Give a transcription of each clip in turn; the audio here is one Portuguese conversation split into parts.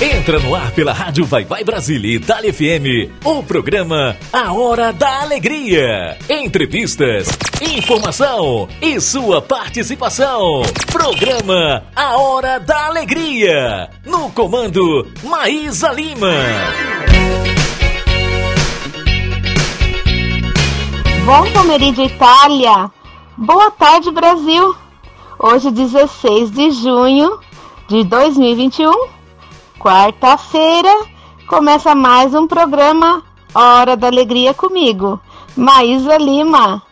Entra no ar pela Rádio Vai Vai Brasília e Itália FM, o programa A Hora da Alegria. Entrevistas, informação e sua participação. Programa A Hora da Alegria. No comando, Maísa Lima. Bom pomeriggio Itália. Boa tarde Brasil. Hoje 16 de junho de 2021 Quarta-feira começa mais um programa Hora da Alegria comigo, Maísa Lima.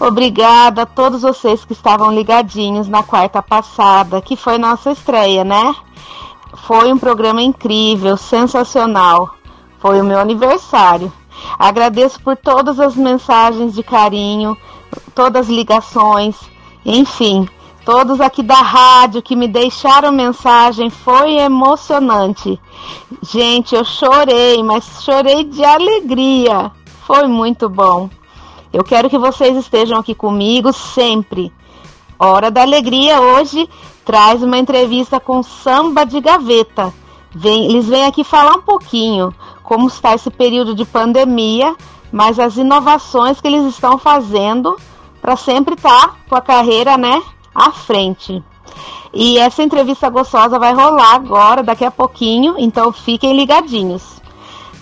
Obrigada a todos vocês que estavam ligadinhos na quarta passada, que foi nossa estreia, né? Foi um programa incrível, sensacional. Foi o meu aniversário. Agradeço por todas as mensagens de carinho, todas as ligações, enfim, Todos aqui da rádio que me deixaram mensagem foi emocionante. Gente, eu chorei, mas chorei de alegria. Foi muito bom. Eu quero que vocês estejam aqui comigo sempre. Hora da Alegria hoje traz uma entrevista com Samba de Gaveta. Vem, eles vêm aqui falar um pouquinho como está esse período de pandemia, mas as inovações que eles estão fazendo para sempre estar tá com a carreira, né, à frente. E essa entrevista gostosa vai rolar agora, daqui a pouquinho, então fiquem ligadinhos.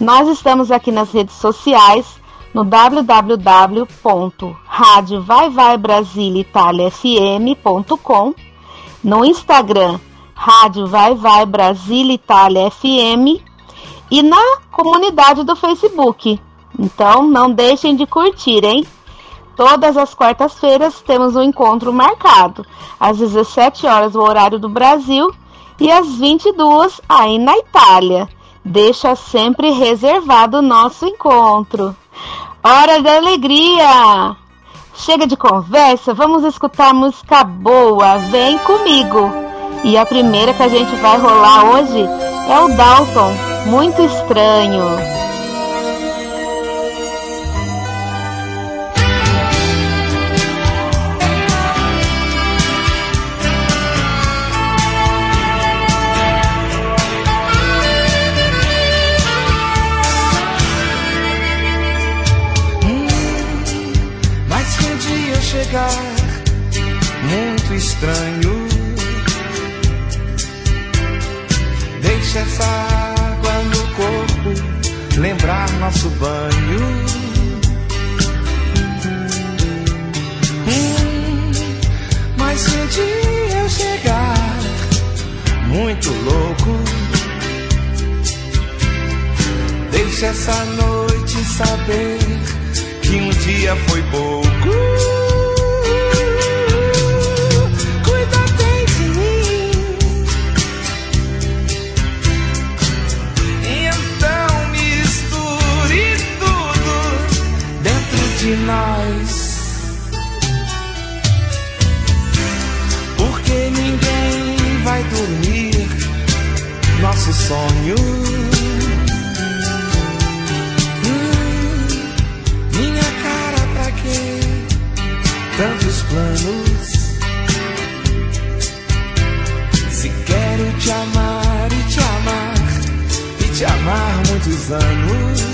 Nós estamos aqui nas redes sociais, no www.radiovaivaibrasiliitaliafm.com, no Instagram, Rádio Vai Vai Brasília Itália FM e na comunidade do Facebook. Então não deixem de curtir, hein? Todas as quartas-feiras temos um encontro marcado, às 17 horas o horário do Brasil e às 22 aí na Itália. Deixa sempre reservado o nosso encontro. Hora da alegria! Chega de conversa, vamos escutar música boa. Vem comigo! E a primeira que a gente vai rolar hoje é o Dalton, muito estranho. Muito estranho. Deixa essa água no corpo lembrar nosso banho. Hum, mas se dia eu chegar muito louco, deixa essa noite saber que um dia foi pouco. Nosso sonho. Hum, minha cara, pra quê? Tantos planos. Se quero te amar e te amar, e te amar muitos anos.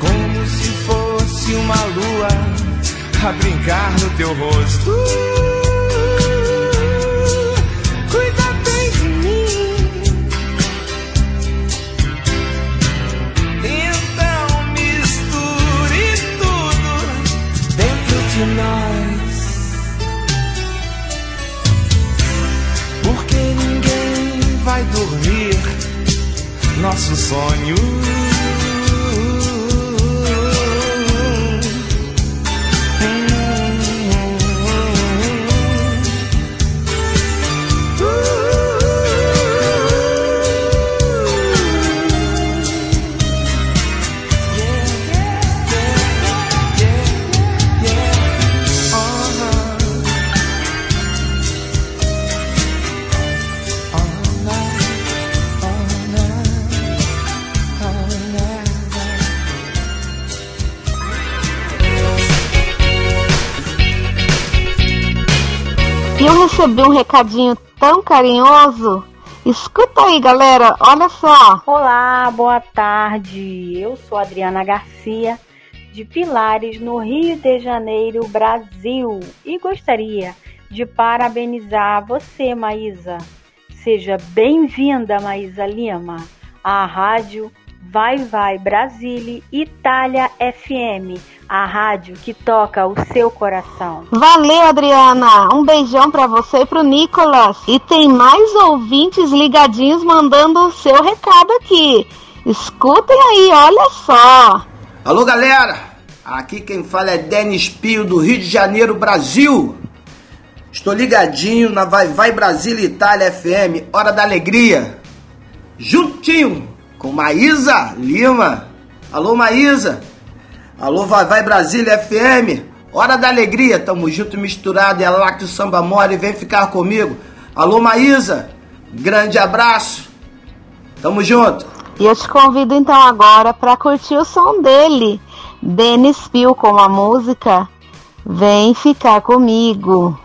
Como se fosse uma lua a brincar no teu rosto. Uh, cuida bem de mim. Então misture tudo dentro de nós. Porque ninguém vai dormir nosso sonho. Recebi um recadinho tão carinhoso. Escuta aí, galera, olha só. Olá, boa tarde. Eu sou Adriana Garcia, de Pilares, no Rio de Janeiro, Brasil, e gostaria de parabenizar você, Maísa. Seja bem-vinda, Maísa Lima, à rádio Vai Vai Brasília Itália FM, a rádio que toca o seu coração. Valeu, Adriana. Um beijão para você e pro Nicolas. E tem mais ouvintes ligadinhos mandando o seu recado aqui. Escutem aí, olha só. Alô, galera. Aqui quem fala é Denis Pio do Rio de Janeiro, Brasil. Estou ligadinho na Vai Vai Brasília Itália FM, Hora da Alegria. Juntinho com Maísa Lima. Alô, Maísa. Alô, Vai Vai Brasília FM. Hora da alegria, tamo junto e misturado. É lá que o samba mora e vem ficar comigo. Alô, Maísa. Grande abraço. Tamo junto. E eu te convido então agora para curtir o som dele, Denis Pio com a música Vem Ficar Comigo.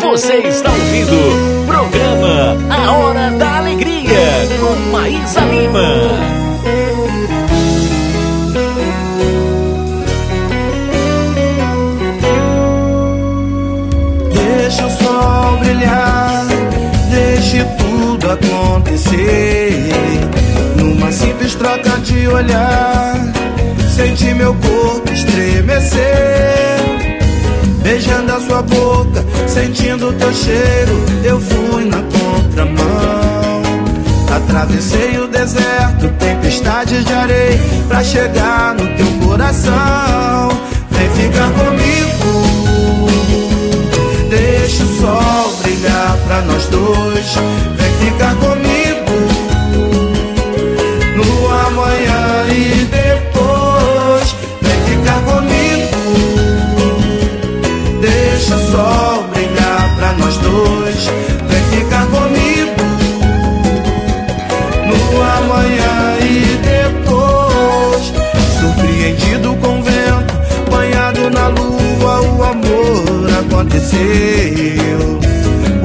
Você está ouvindo o programa A Hora da Alegria com Maísa Lima. Deixa o sol brilhar, deixe tudo acontecer. Numa simples troca de olhar, sente meu corpo estremecer beijando a sua boca, sentindo teu cheiro. Eu fui Atravessei o deserto, tempestades de areia, pra chegar no teu coração. Vem ficar comigo, deixa o sol brilhar pra nós dois. Vem ficar aconteceu.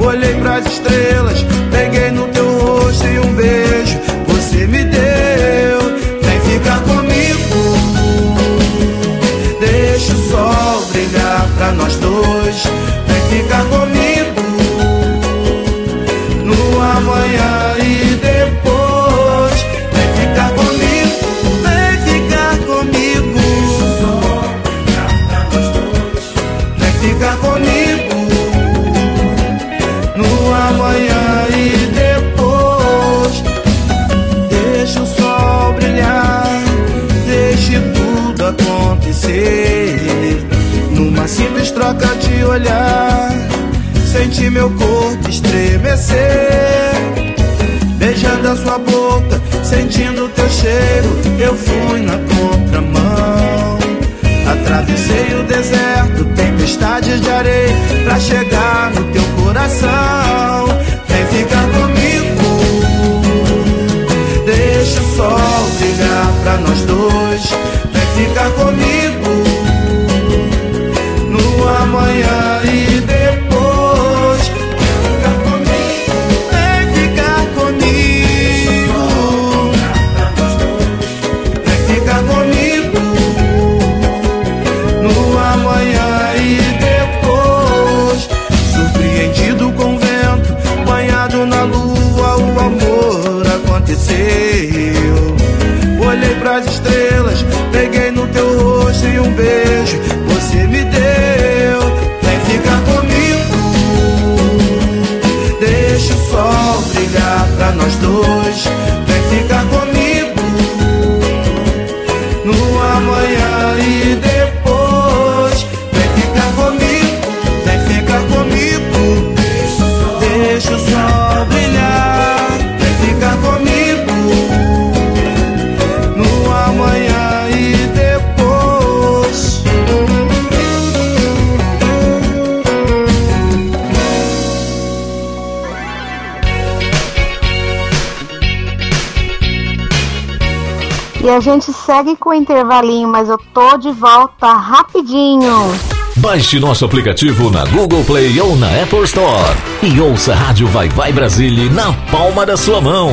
Olhei pras estrelas, peguei no teu rosto e um beijo você me deu. Vem ficar comigo. Deixa o sol brilhar pra nós dois. Olhar, senti meu corpo estremecer. Beijando a sua boca, sentindo teu cheiro, eu fui na contramão. Atravessei o deserto, tempestades de areia, pra chegar no teu coração. Vem ficar comigo, deixa o sol brilhar pra nós dois. Vem ficar comigo gente segue com o intervalinho, mas eu tô de volta rapidinho. Baixe nosso aplicativo na Google Play ou na Apple Store e ouça a Rádio Vai Vai Brasília na palma da sua mão.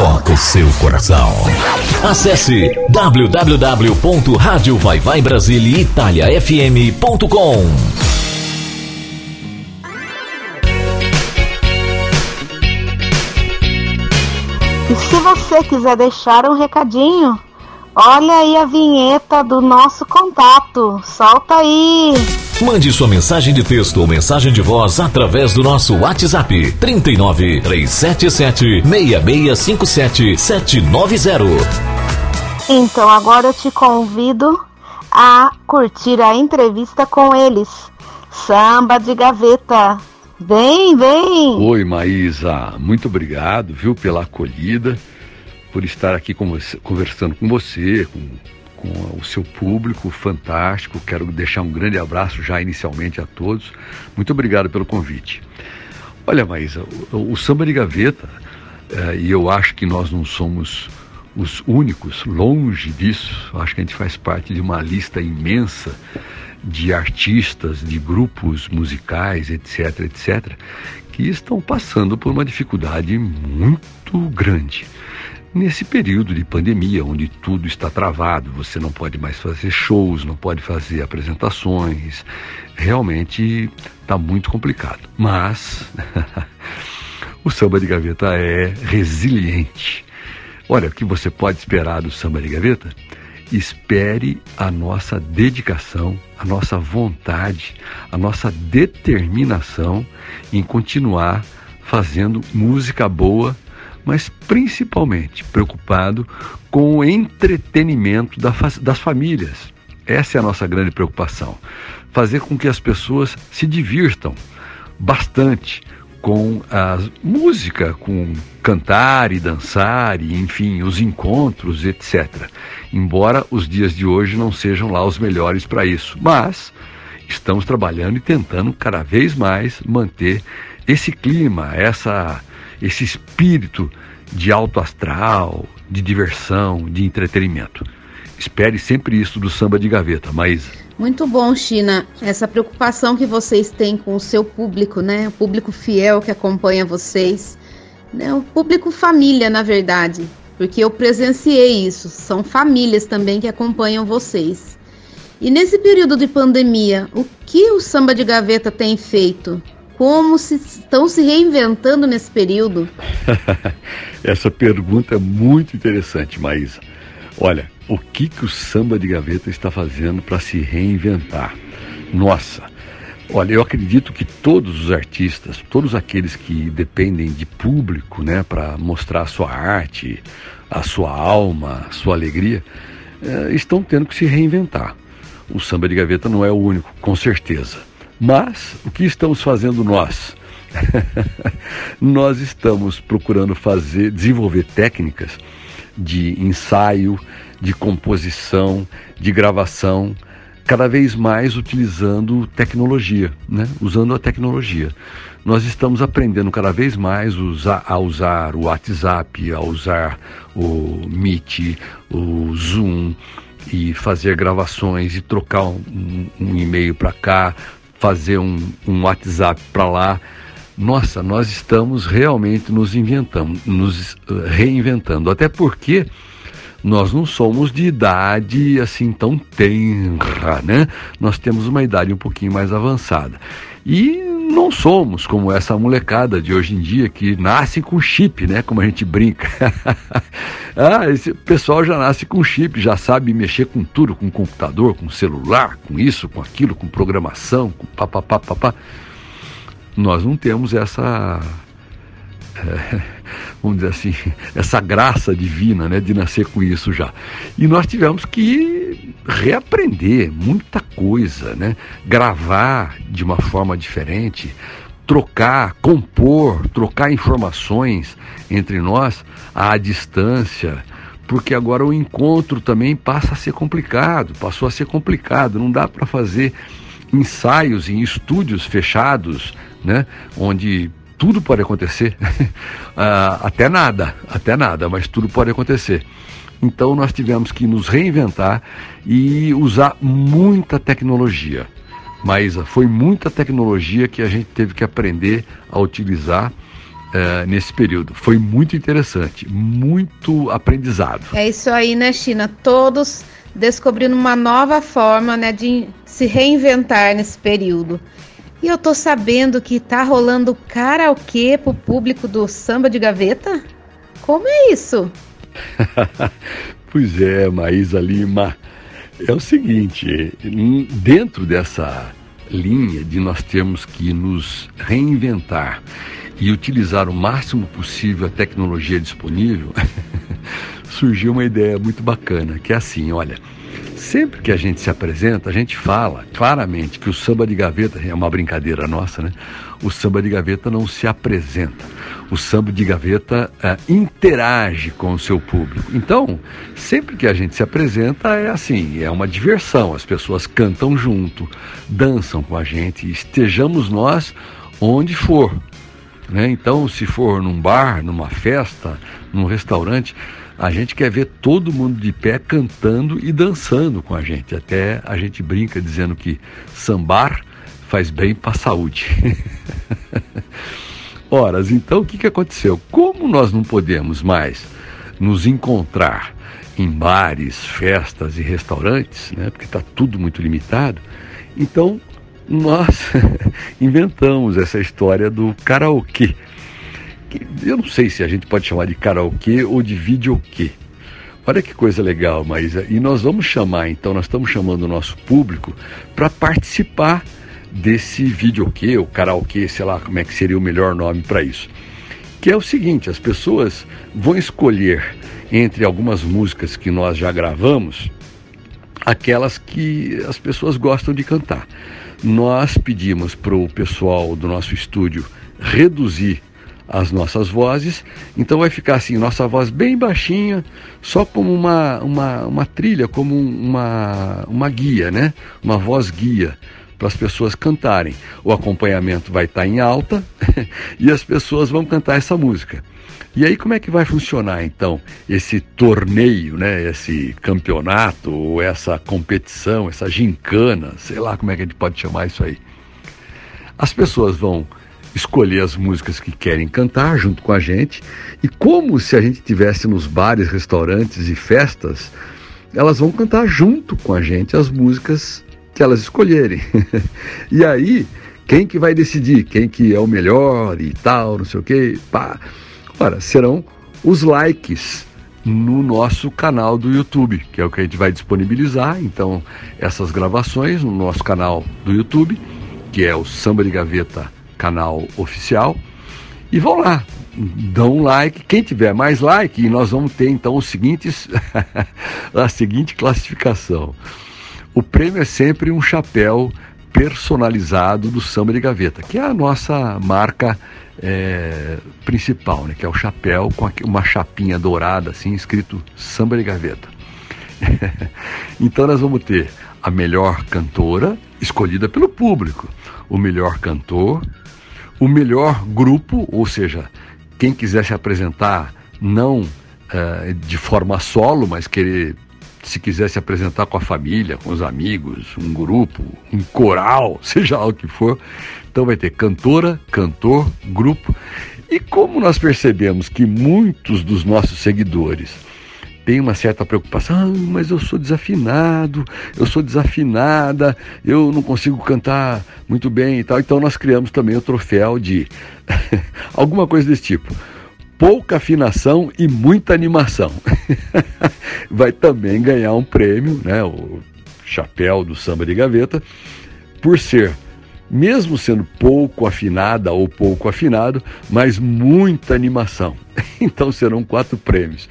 toca o seu coração. Acesse www.radiovaivaibrasiliaitaliafm.com E se você quiser deixar um recadinho, olha aí a vinheta do nosso contato. Solta aí! Mande sua mensagem de texto ou mensagem de voz através do nosso WhatsApp 39 377 6657 790. Então agora eu te convido a curtir a entrevista com eles. Samba de gaveta. Vem, vem! Oi, Maísa. Muito obrigado, viu, pela acolhida, por estar aqui com você, conversando com você, com com o seu público fantástico. Quero deixar um grande abraço já inicialmente a todos. Muito obrigado pelo convite. Olha, Maísa, o, o samba de gaveta, é, e eu acho que nós não somos os únicos, longe disso, acho que a gente faz parte de uma lista imensa de artistas, de grupos musicais, etc, etc, que estão passando por uma dificuldade muito grande. Nesse período de pandemia, onde tudo está travado, você não pode mais fazer shows, não pode fazer apresentações, realmente está muito complicado. Mas o samba de gaveta é resiliente. Olha, o que você pode esperar do samba de gaveta? Espere a nossa dedicação, a nossa vontade, a nossa determinação em continuar fazendo música boa mas principalmente preocupado com o entretenimento das famílias. Essa é a nossa grande preocupação. Fazer com que as pessoas se divirtam bastante com a música, com cantar e dançar, e enfim, os encontros, etc. Embora os dias de hoje não sejam lá os melhores para isso, mas estamos trabalhando e tentando cada vez mais manter esse clima, essa esse espírito de alto astral, de diversão, de entretenimento. Espere sempre isso do samba de gaveta, mas muito bom, China, essa preocupação que vocês têm com o seu público, né? O público fiel que acompanha vocês, né? O público família, na verdade, porque eu presenciei isso. São famílias também que acompanham vocês. E nesse período de pandemia, o que o samba de gaveta tem feito? Como se estão se reinventando nesse período? Essa pergunta é muito interessante, Maísa. Olha, o que, que o samba de gaveta está fazendo para se reinventar? Nossa, olha, eu acredito que todos os artistas, todos aqueles que dependem de público, né, para mostrar a sua arte, a sua alma, a sua alegria, eh, estão tendo que se reinventar. O samba de gaveta não é o único, com certeza. Mas o que estamos fazendo nós? nós estamos procurando fazer, desenvolver técnicas de ensaio, de composição, de gravação, cada vez mais utilizando tecnologia, né? usando a tecnologia. Nós estamos aprendendo cada vez mais a usar o WhatsApp, a usar o Meet, o Zoom e fazer gravações e trocar um, um e-mail para cá, fazer um, um WhatsApp para lá. Nossa, nós estamos realmente nos inventando, nos eh, reinventando. Até porque nós não somos de idade assim tão tenra, né? Nós temos uma idade um pouquinho mais avançada. E não somos como essa molecada de hoje em dia que nasce com chip, né? Como a gente brinca. ah, esse pessoal já nasce com chip, já sabe mexer com tudo, com computador, com celular, com isso, com aquilo, com programação, com papapá, papá. Nós não temos essa é, vamos dizer assim, essa graça divina né, de nascer com isso já. E nós tivemos que reaprender muita coisa, né? gravar de uma forma diferente, trocar, compor, trocar informações entre nós à distância, porque agora o encontro também passa a ser complicado, passou a ser complicado, não dá para fazer ensaios em estúdios fechados, né, onde tudo pode acontecer, uh, até nada, até nada, mas tudo pode acontecer. Então nós tivemos que nos reinventar e usar muita tecnologia. Mas foi muita tecnologia que a gente teve que aprender a utilizar uh, nesse período. Foi muito interessante, muito aprendizado. É isso aí, né, China? Todos descobrindo uma nova forma né, de se reinventar nesse período. E eu tô sabendo que tá rolando karaokê pro público do samba de gaveta? Como é isso? pois é, Maísa Lima. É o seguinte, dentro dessa linha de nós termos que nos reinventar e utilizar o máximo possível a tecnologia disponível, surgiu uma ideia muito bacana, que é assim, olha, Sempre que a gente se apresenta, a gente fala claramente que o samba de gaveta, é uma brincadeira nossa, né? O samba de gaveta não se apresenta. O samba de gaveta é, interage com o seu público. Então, sempre que a gente se apresenta, é assim: é uma diversão. As pessoas cantam junto, dançam com a gente, estejamos nós onde for. Né? Então, se for num bar, numa festa, num restaurante, a gente quer ver todo mundo de pé cantando e dançando com a gente. Até a gente brinca dizendo que sambar faz bem para a saúde. Horas, então o que, que aconteceu? Como nós não podemos mais nos encontrar em bares, festas e restaurantes, né, porque está tudo muito limitado, então nós inventamos essa história do karaokê eu não sei se a gente pode chamar de karaokê ou de videokê. Olha que coisa legal, Maísa. E nós vamos chamar, então, nós estamos chamando o nosso público para participar desse videokê, ou karaokê, sei lá como é que seria o melhor nome para isso. Que é o seguinte, as pessoas vão escolher entre algumas músicas que nós já gravamos, aquelas que as pessoas gostam de cantar. Nós pedimos para o pessoal do nosso estúdio reduzir as nossas vozes. Então vai ficar assim, nossa voz bem baixinha, só como uma, uma, uma trilha, como uma, uma guia, né? Uma voz guia para as pessoas cantarem. O acompanhamento vai estar em alta e as pessoas vão cantar essa música. E aí como é que vai funcionar então esse torneio, né, esse campeonato, essa competição, essa gincana, sei lá como é que a gente pode chamar isso aí. As pessoas vão escolher as músicas que querem cantar junto com a gente. E como se a gente tivesse nos bares, restaurantes e festas, elas vão cantar junto com a gente as músicas elas escolherem. e aí, quem que vai decidir quem que é o melhor e tal, não sei o quê? Pá. Ora, serão os likes no nosso canal do YouTube, que é o que a gente vai disponibilizar. Então, essas gravações no nosso canal do YouTube, que é o Samba de Gaveta canal oficial. E vão lá, dão um like. Quem tiver mais like, nós vamos ter então os seguintes, a seguinte classificação. O prêmio é sempre um chapéu personalizado do samba de gaveta, que é a nossa marca é, principal, né? que é o chapéu com uma chapinha dourada, assim, escrito samba de gaveta. então nós vamos ter a melhor cantora, escolhida pelo público, o melhor cantor, o melhor grupo, ou seja, quem quiser se apresentar não uh, de forma solo, mas querer, se quiser se apresentar com a família, com os amigos, um grupo, um coral, seja lá o que for, então vai ter cantora, cantor, grupo. E como nós percebemos que muitos dos nossos seguidores tem uma certa preocupação, ah, mas eu sou desafinado, eu sou desafinada, eu não consigo cantar muito bem e tal. Então nós criamos também o troféu de alguma coisa desse tipo. Pouca afinação e muita animação. Vai também ganhar um prêmio, né, o chapéu do samba de gaveta, por ser mesmo sendo pouco afinada ou pouco afinado, mas muita animação. Então serão quatro prêmios.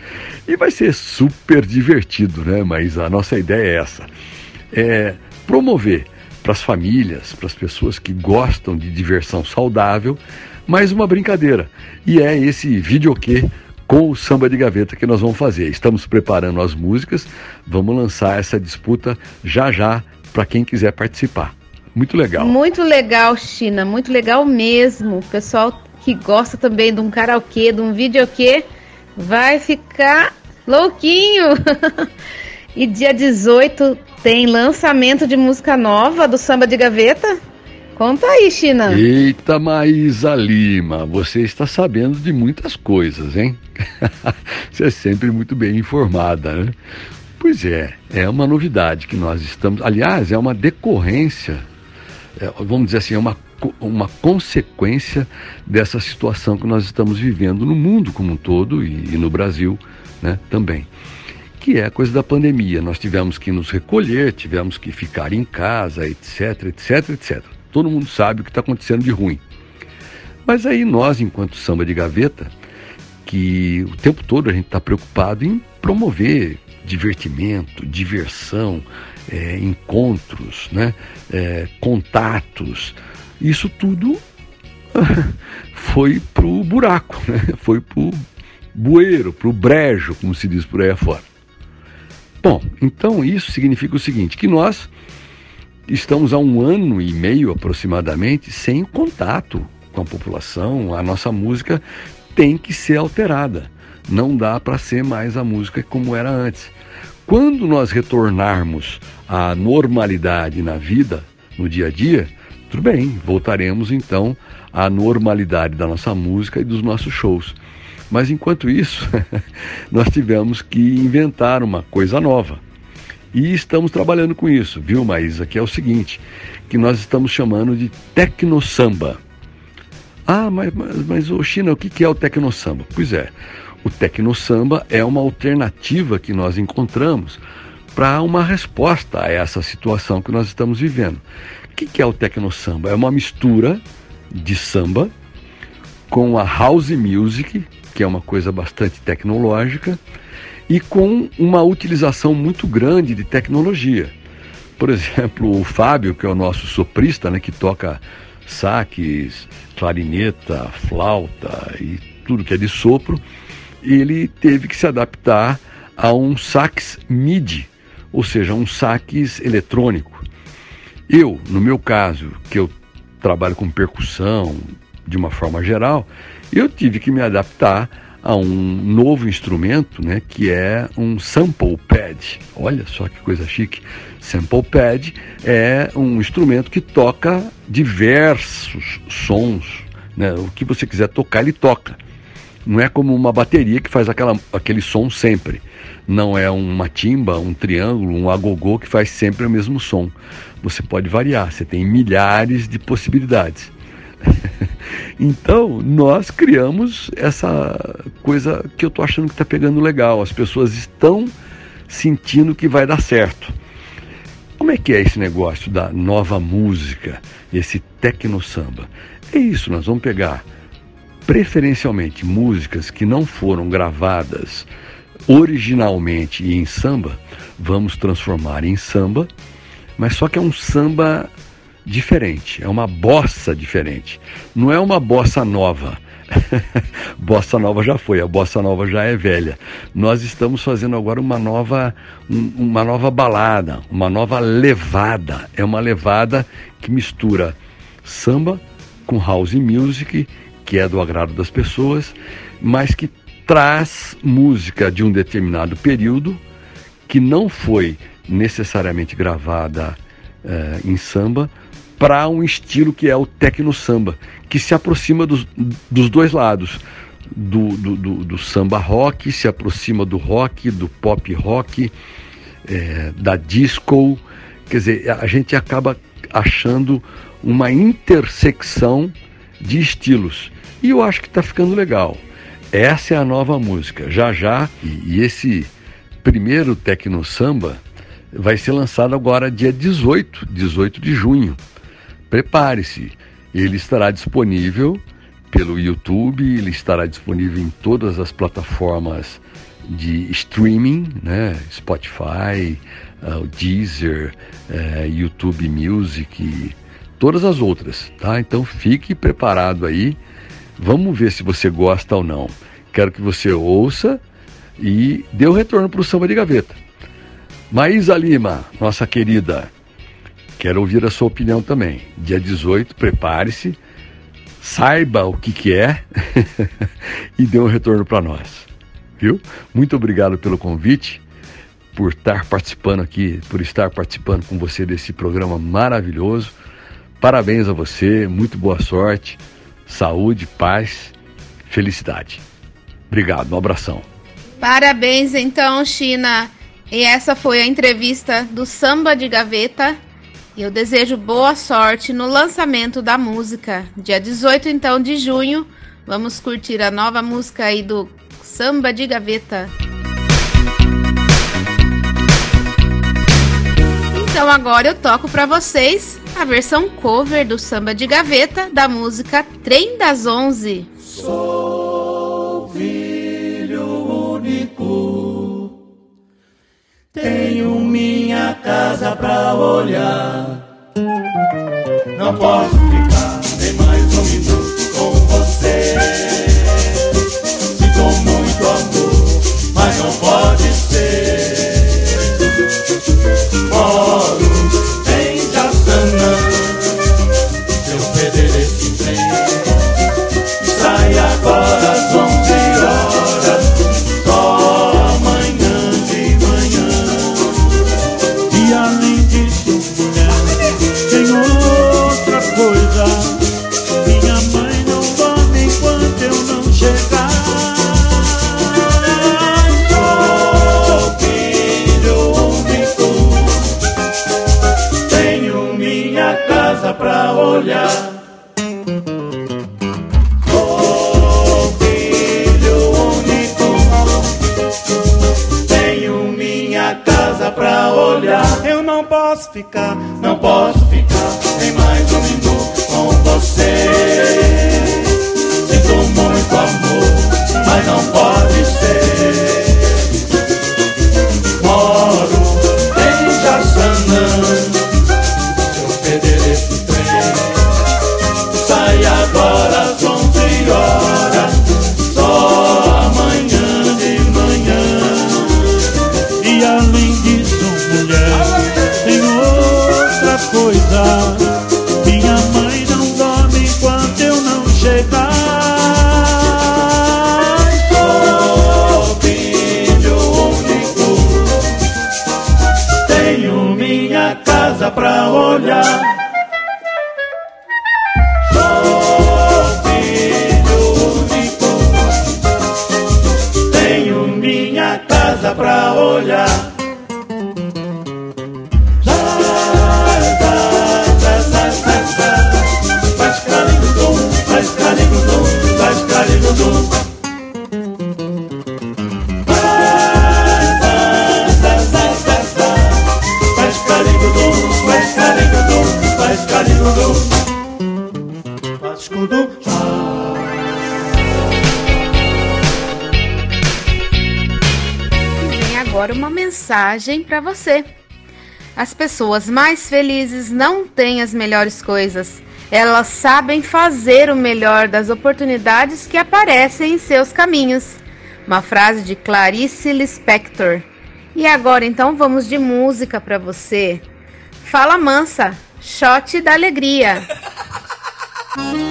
E vai ser super divertido, né? Mas a nossa ideia é essa: é promover para as famílias, para as pessoas que gostam de diversão saudável, mais uma brincadeira. E é esse videokê com o samba de gaveta que nós vamos fazer. Estamos preparando as músicas, vamos lançar essa disputa já já para quem quiser participar. Muito legal. Muito legal, China, muito legal mesmo. Pessoal que gosta também de um karaokê, de um videokê, vai ficar louquinho. e dia 18 tem lançamento de música nova do Samba de Gaveta. Conta aí, China. Eita, Maísa Lima, você está sabendo de muitas coisas, hein? você é sempre muito bem informada, né? Pois é, é uma novidade que nós estamos. Aliás, é uma decorrência, é, vamos dizer assim, é uma, uma consequência dessa situação que nós estamos vivendo no mundo como um todo e, e no Brasil né, também. Que é a coisa da pandemia. Nós tivemos que nos recolher, tivemos que ficar em casa, etc, etc, etc. Todo mundo sabe o que está acontecendo de ruim. Mas aí nós, enquanto samba de gaveta, que o tempo todo a gente está preocupado em promover divertimento, diversão, é, encontros, né? É, contatos. Isso tudo foi pro buraco, né? foi pro bueiro, pro brejo, como se diz por aí afora. Bom, então isso significa o seguinte, que nós estamos há um ano e meio aproximadamente sem contato com a população, a nossa música tem que ser alterada. Não dá para ser mais a música como era antes. Quando nós retornarmos à normalidade na vida, no dia a dia, tudo bem, voltaremos então à normalidade da nossa música e dos nossos shows. Mas enquanto isso, nós tivemos que inventar uma coisa nova. E estamos trabalhando com isso, viu, Maísa? Que é o seguinte, que nós estamos chamando de tecno-samba. Ah, mas, mas, mas China, o que é o tecno-samba? Pois é, o tecno-samba é uma alternativa que nós encontramos para uma resposta a essa situação que nós estamos vivendo. O que é o tecno-samba? É uma mistura de samba com a house music, que é uma coisa bastante tecnológica, e com uma utilização muito grande de tecnologia. Por exemplo, o Fábio, que é o nosso soprista, né, que toca saques, clarineta, flauta e tudo que é de sopro, ele teve que se adaptar a um sax MIDI, ou seja, um sax eletrônico. Eu, no meu caso, que eu trabalho com percussão de uma forma geral, eu tive que me adaptar a um novo instrumento, né, que é um sample pad. Olha só que coisa chique. Sample pad é um instrumento que toca diversos sons, né? O que você quiser tocar, ele toca. Não é como uma bateria que faz aquela, aquele som sempre. Não é uma timba, um triângulo, um agogô que faz sempre o mesmo som. Você pode variar, você tem milhares de possibilidades. Então, nós criamos essa coisa que eu estou achando que está pegando legal. As pessoas estão sentindo que vai dar certo. Como é que é esse negócio da nova música, esse tecno samba? É isso, nós vamos pegar preferencialmente músicas que não foram gravadas originalmente em samba, vamos transformar em samba, mas só que é um samba diferente, é uma bossa diferente. Não é uma bossa nova. bossa nova já foi, a bossa nova já é velha. Nós estamos fazendo agora uma nova, um, uma nova balada, uma nova levada. É uma levada que mistura samba com house music que é do agrado das pessoas, mas que traz música de um determinado período que não foi necessariamente gravada eh, em samba para um estilo que é o tecno samba, que se aproxima dos, dos dois lados. Do, do, do, do, samba rock, se aproxima do rock, do pop rock, é, da disco. Quer dizer, a gente acaba achando uma intersecção de estilos. E eu acho que está ficando legal. Essa é a nova música. Já já, e, e esse primeiro Tecno Samba vai ser lançado agora dia 18, 18 de junho. Prepare-se. Ele estará disponível pelo YouTube, ele estará disponível em todas as plataformas de streaming, né? Spotify, uh, Deezer, uh, YouTube Music, todas as outras, tá? Então fique preparado aí. Vamos ver se você gosta ou não. Quero que você ouça e dê o um retorno para o samba de gaveta. Maísa Lima, nossa querida, quero ouvir a sua opinião também. Dia 18, prepare-se, saiba o que, que é e dê um retorno para nós. Viu? Muito obrigado pelo convite, por estar participando aqui, por estar participando com você desse programa maravilhoso. Parabéns a você, muito boa sorte, saúde, paz, felicidade. Obrigado, um abração. Parabéns então, China. E essa foi a entrevista do Samba de Gaveta. Eu desejo boa sorte no lançamento da música. Dia 18 então de junho, vamos curtir a nova música aí do Samba de Gaveta. Então agora eu toco para vocês a versão cover do Samba de Gaveta da música Trem das Onze. Sou filho único, tenho minha casa pra olhar. Não posso ficar nem mais um minuto com você. Mensagem para você. As pessoas mais felizes não têm as melhores coisas. Elas sabem fazer o melhor das oportunidades que aparecem em seus caminhos. Uma frase de Clarice Lispector. E agora então vamos de música para você. Fala mansa, shot da alegria.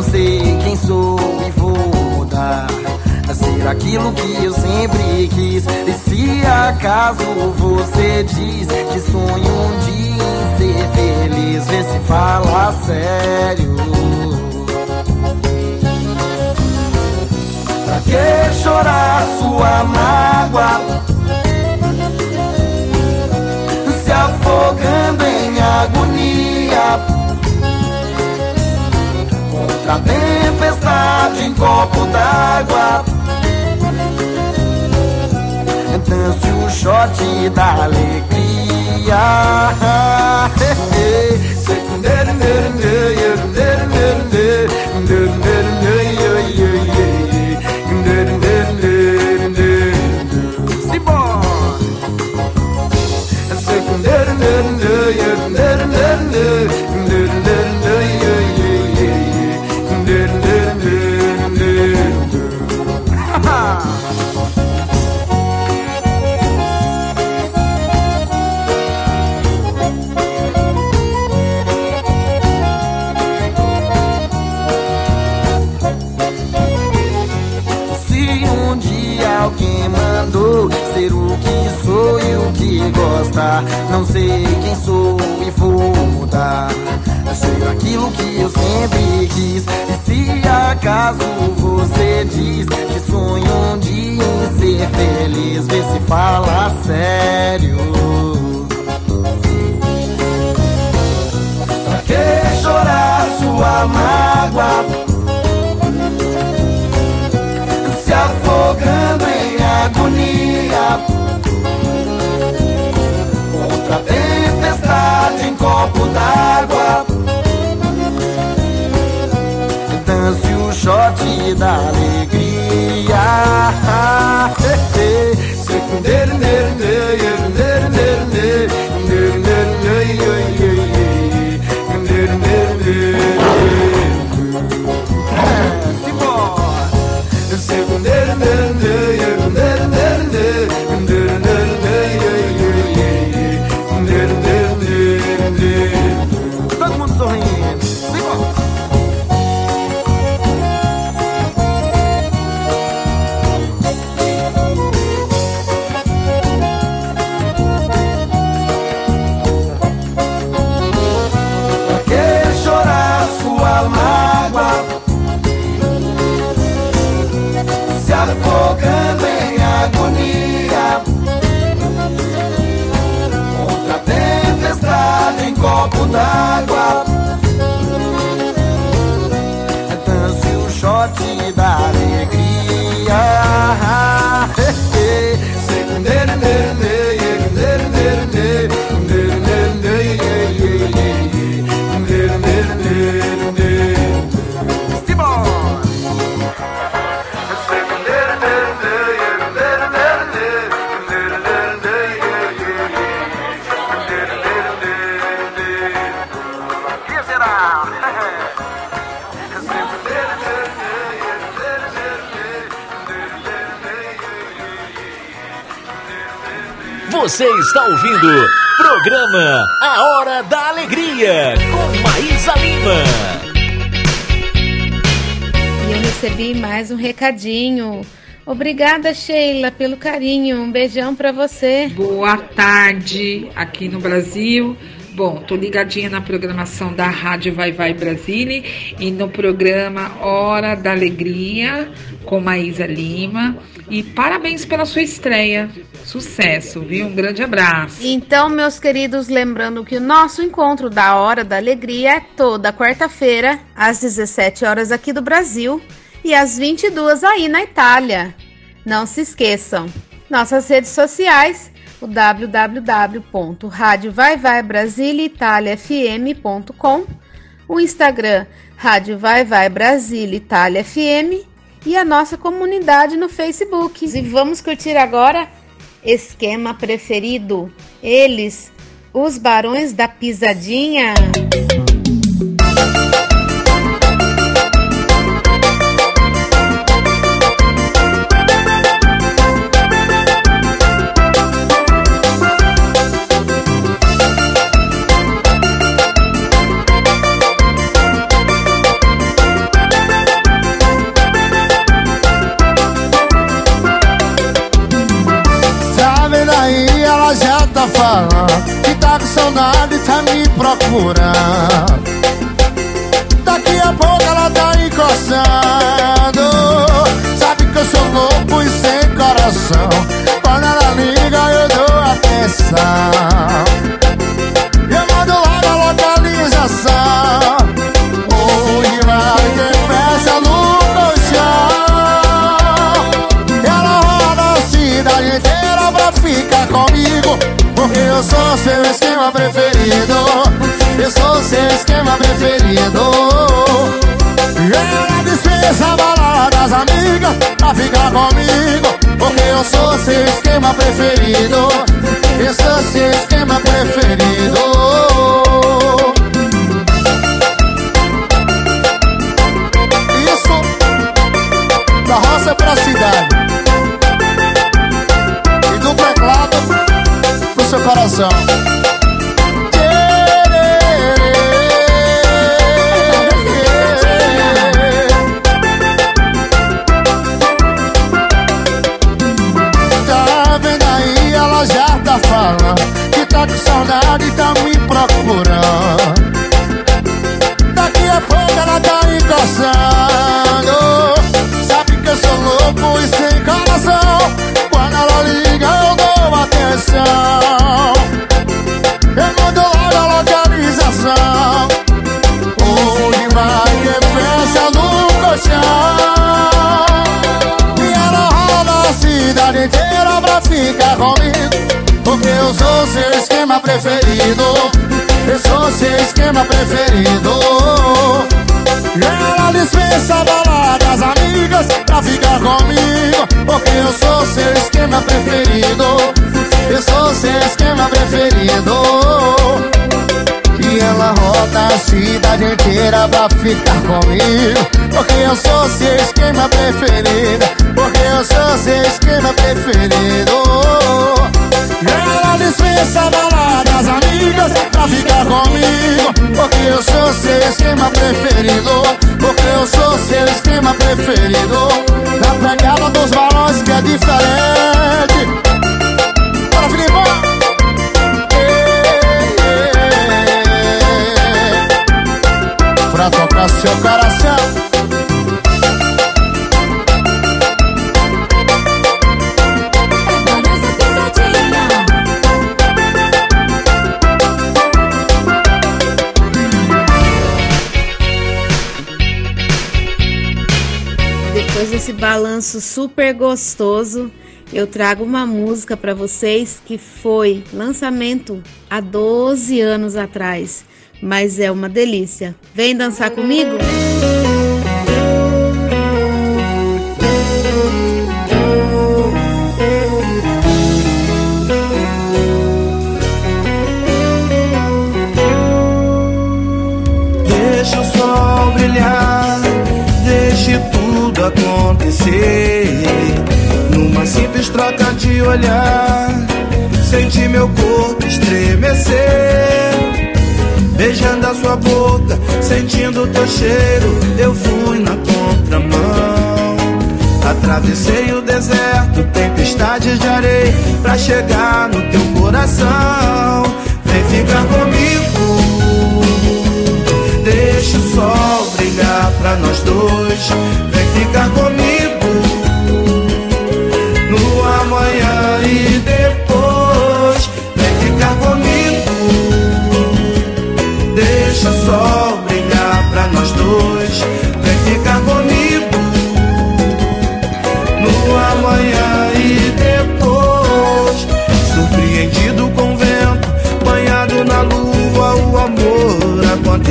não sei quem sou e vou mudar. A ser aquilo que eu sempre quis. E se acaso você diz que sonho um dia em ser feliz, vê se fala sério. Pra que chorar sua mágoa? Copo d'água. Dance o shot da alegria. Se d'água Você está ouvindo programa A Hora da Alegria com Maísa Lima. E eu recebi mais um recadinho. Obrigada, Sheila, pelo carinho. Um beijão pra você. Boa tarde aqui no Brasil. Bom, tô ligadinha na programação da Rádio Vai Vai Brasília e no programa Hora da Alegria com Maísa Lima. E parabéns pela sua estreia. Sucesso, viu? Um grande abraço. Então, meus queridos, lembrando que o nosso encontro da Hora da Alegria é toda quarta-feira, às 17 horas aqui do Brasil e às 22 aí na Itália. Não se esqueçam, nossas redes sociais, o o Instagram Rádio Vai Vai Brasília Itália FM e a nossa comunidade no Facebook. E vamos curtir agora esquema preferido, eles, os Barões da Pisadinha. Esquema preferido. Eu sou ficar comigo Porque eu sou seu esquema preferido. Eu sou seu esquema preferido. Ela dispensa a balada das amigas pra ficar comigo Porque eu sou seu esquema preferido. Eu sou seu esquema preferido Ela roda a cidade inteira pra ficar comigo Porque eu sou seu esquema preferido. Porque eu sou seu esquema preferido. Ela dispensa a balada das amigas pra ficar comigo. Porque eu sou seu esquema preferido. Porque eu sou seu esquema preferido. Na pegada dos balões que é diferente. Bora, Filipão! Pra tocar seu coração. Depois desse balanço super gostoso, eu trago uma música para vocês que foi lançamento há 12 anos atrás, mas é uma delícia. Vem dançar comigo? Deixa o sol brilhar, deixe tudo acontecer. Numa simples troca de olhar, senti meu corpo estremecer. Sentindo teu cheiro, eu fui na contramão. Atravessei o deserto, tempestades de areia, pra chegar no teu coração. Vem ficar comigo. Deixa o sol brilhar pra nós dois. Vem ficar comigo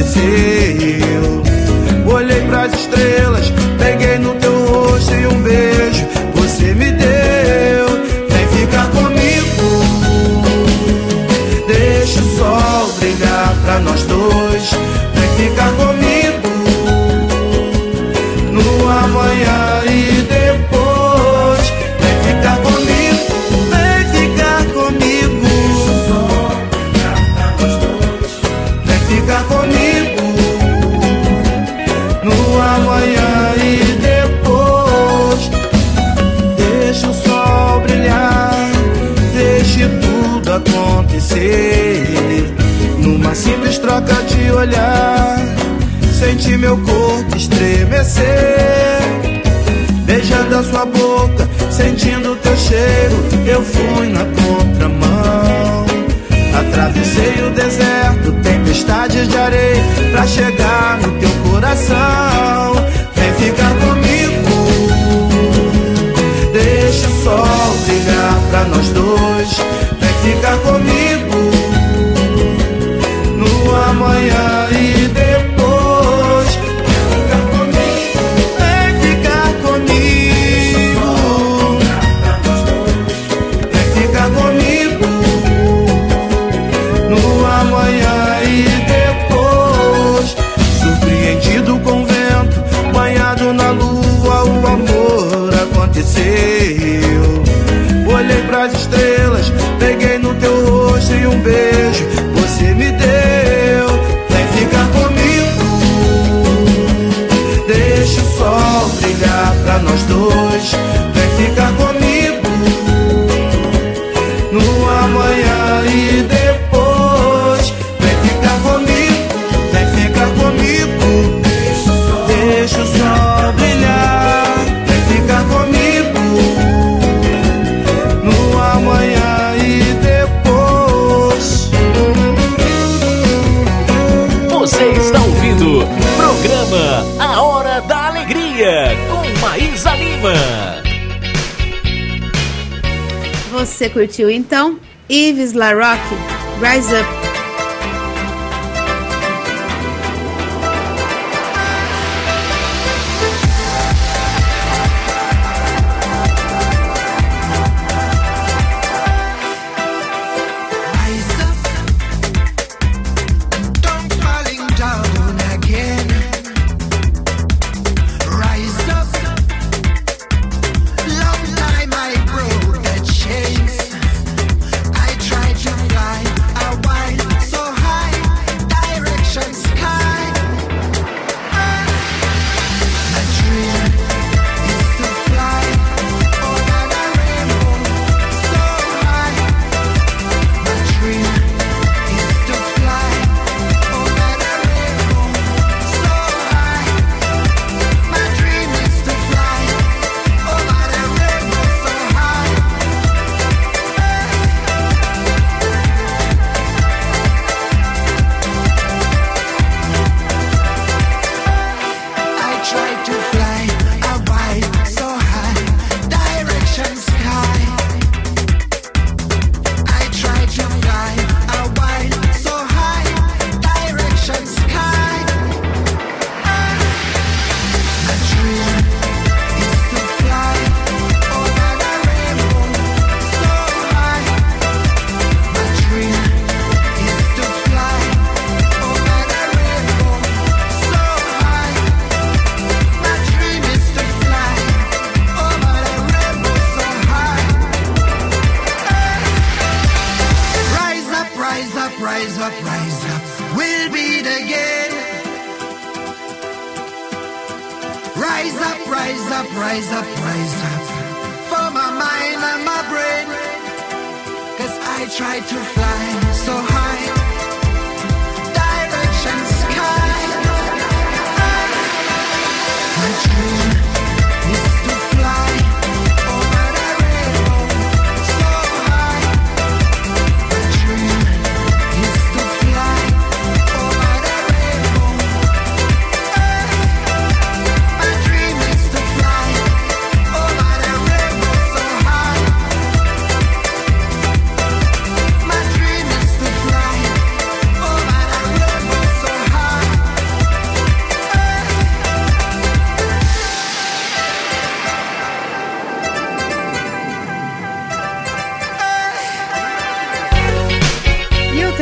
aconteceu. Olhei pras estrelas, olhar, senti meu corpo estremecer. Beijando a sua boca, sentindo teu cheiro, eu fui na contramão. Atravessei o deserto, tempestades de areia, pra chegar no teu coração. Vem ficar comigo, deixa o sol brilhar pra nós dois. Vem ficar comigo você curtiu então Yves LaRocque, Rise Up.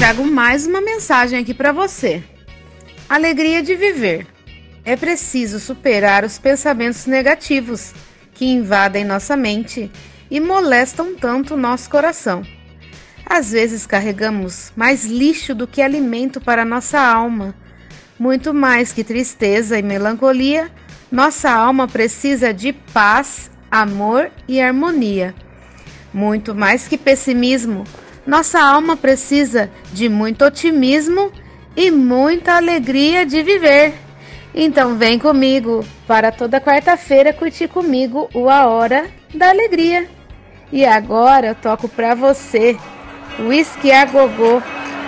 trago mais uma mensagem aqui para você. Alegria de viver. É preciso superar os pensamentos negativos que invadem nossa mente e molestam tanto o nosso coração. Às vezes carregamos mais lixo do que alimento para nossa alma. Muito mais que tristeza e melancolia, nossa alma precisa de paz, amor e harmonia. Muito mais que pessimismo, nossa alma precisa de muito otimismo e muita alegria de viver. Então vem comigo para toda quarta-feira curtir comigo o A Hora da Alegria. E agora eu toco para você Whisky a Gogô,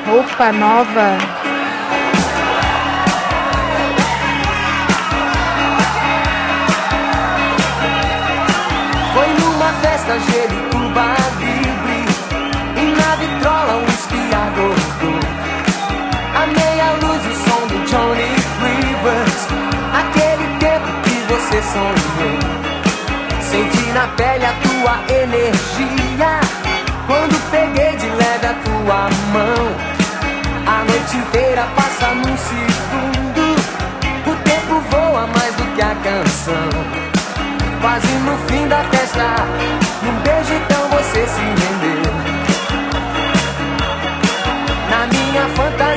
roupa nova. Foi numa festa gelo cubana Amei a luz e o som do Johnny Rivers. Aquele tempo que você sonhou. Senti na pele a tua energia. Quando peguei de leve a tua mão. A noite inteira passa num segundo. O tempo voa mais do que a canção. Quase no fim da festa. Num beijo então você se rendeu. Na minha fantasia.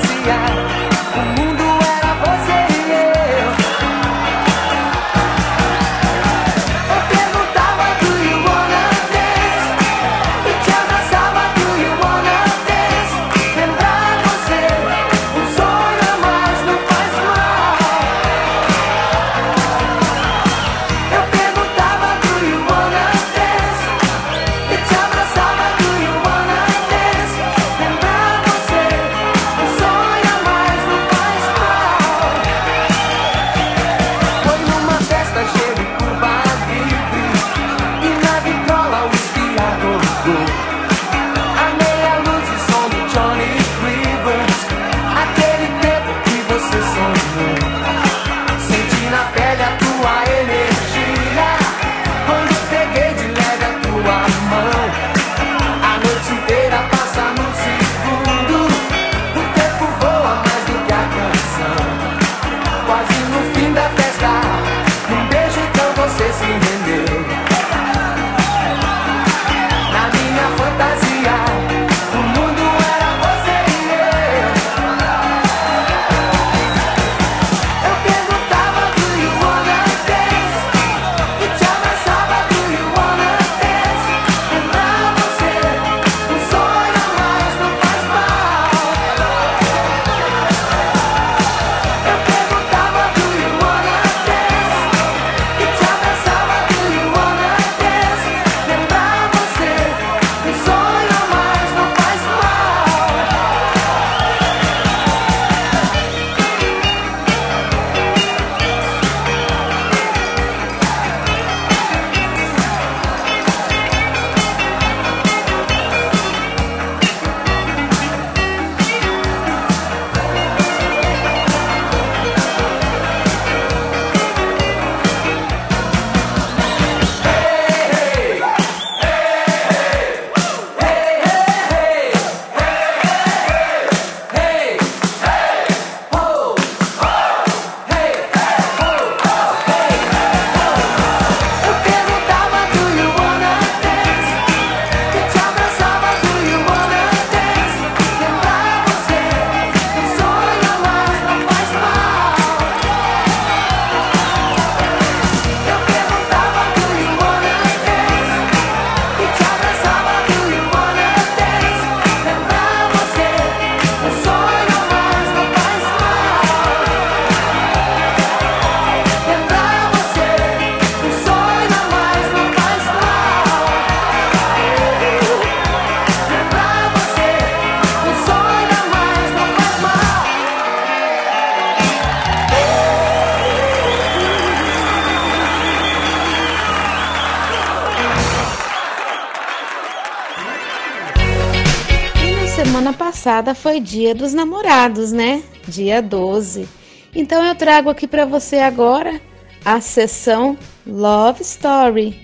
Passada foi dia dos namorados, né? Dia 12. Então eu trago aqui para você agora a sessão Love Story,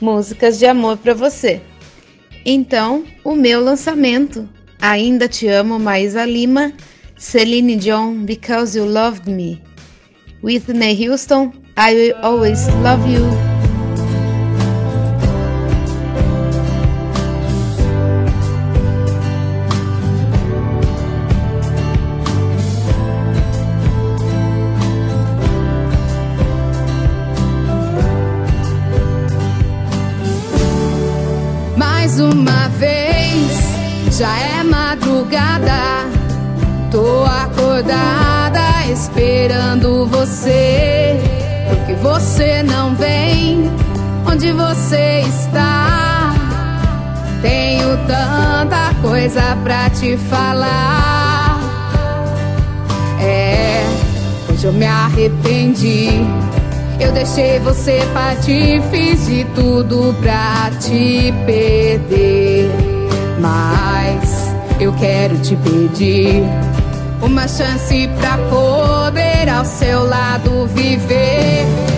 músicas de amor para você. Então, o meu lançamento, Ainda Te Amo, Maísa Lima, Celine Dion, Because You Loved Me, Whitney Houston, I Will Always Love You. onde você está. Tenho tanta coisa pra te falar. É, hoje eu me arrependi. Eu deixei você partir, fiz de tudo pra te perder. Mas eu quero te pedir uma chance pra poder ao seu lado viver.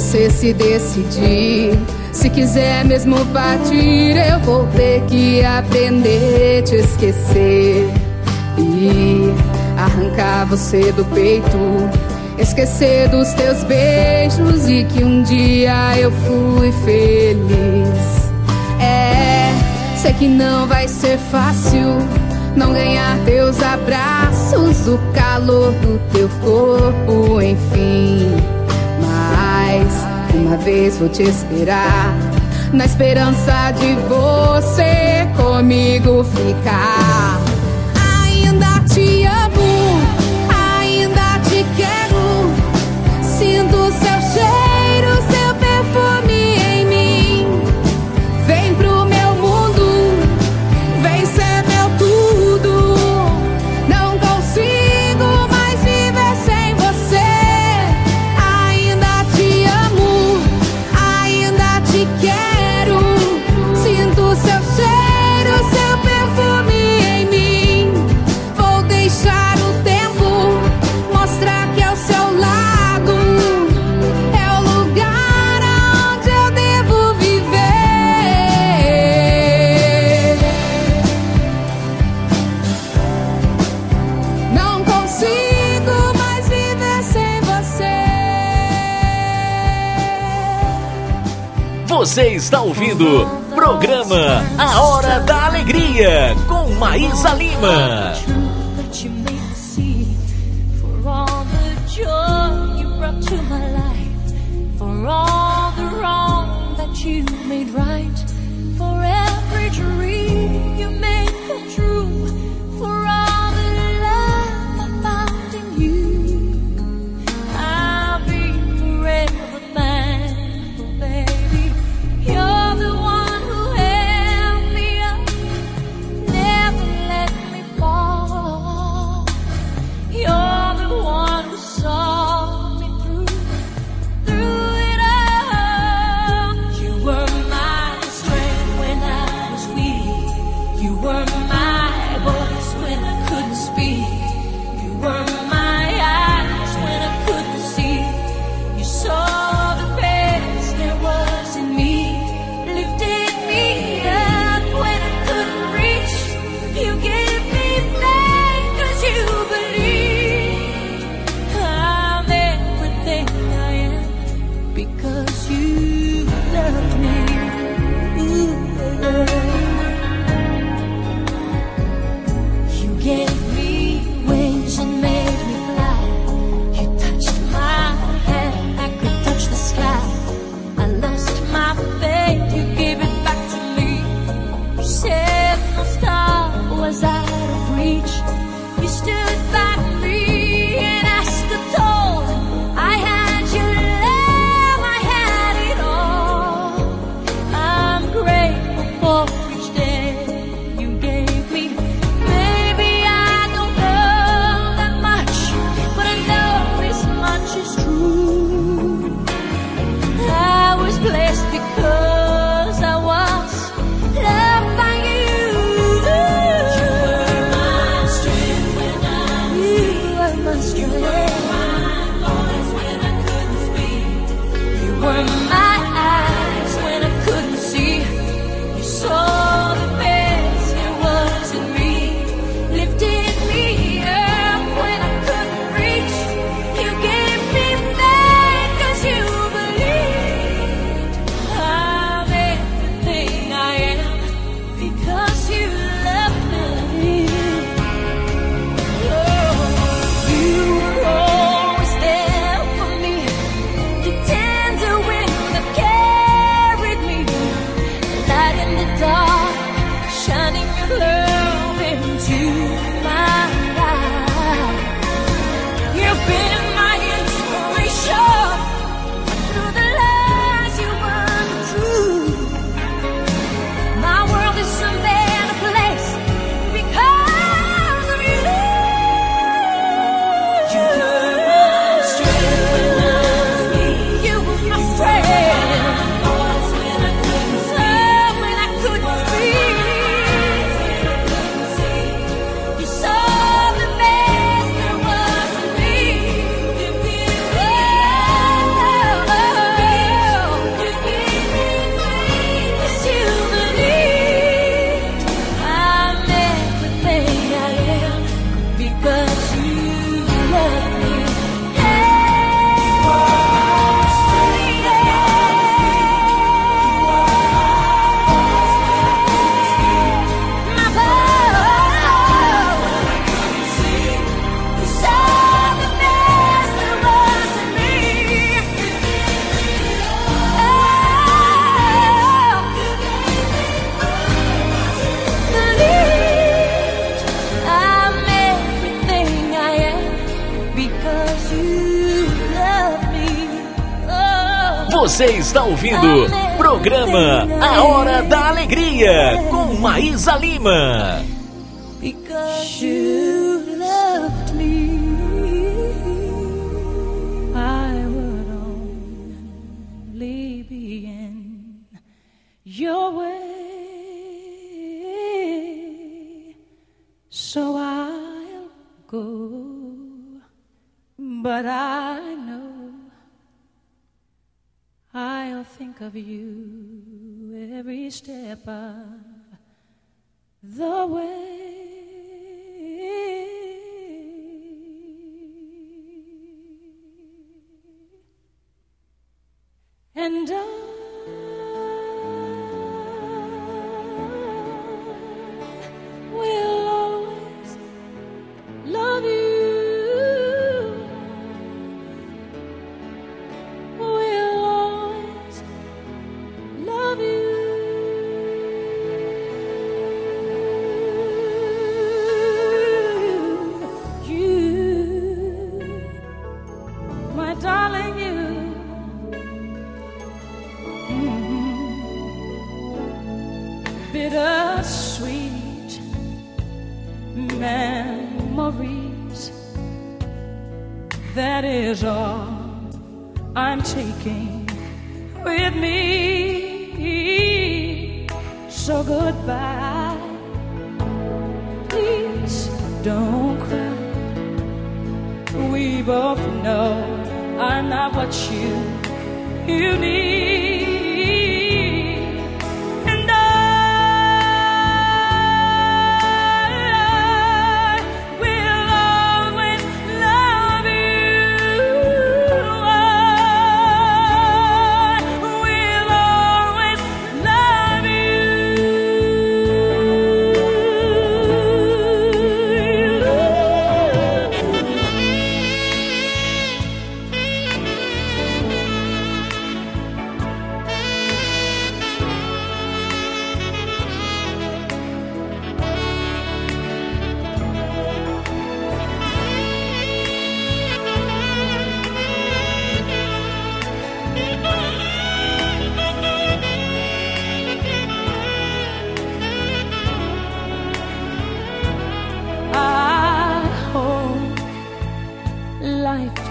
você se decidir. Se quiser mesmo partir, eu vou ter que aprender a te esquecer e arrancar você do peito. Esquecer dos teus beijos e que um dia eu fui feliz. É, sei que não vai ser fácil não ganhar teus abraços, o calor do teu corpo, enfim uma vez vou te esperar, na esperança de você comigo ficar. Ainda te amo. está ouvindo programa A Hora da Alegria com Maísa Lima. ouvindo programa A Hora da Alegria com Maísa Lima. and I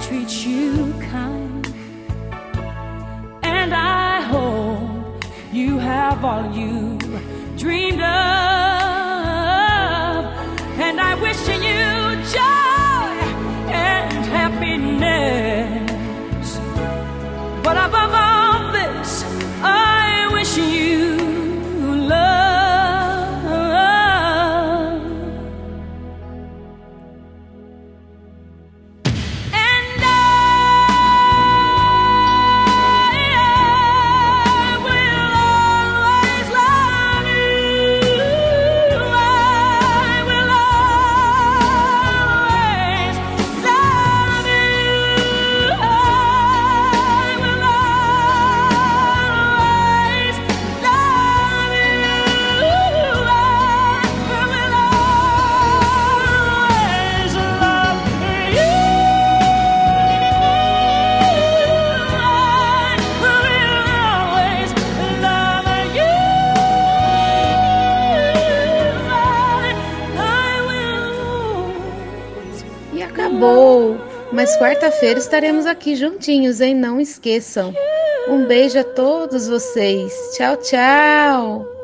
treat you kind. And I hope you have all you dreamed of. Quinta-feira estaremos aqui juntinhos, hein? Não esqueçam. Um beijo a todos vocês. Tchau, tchau.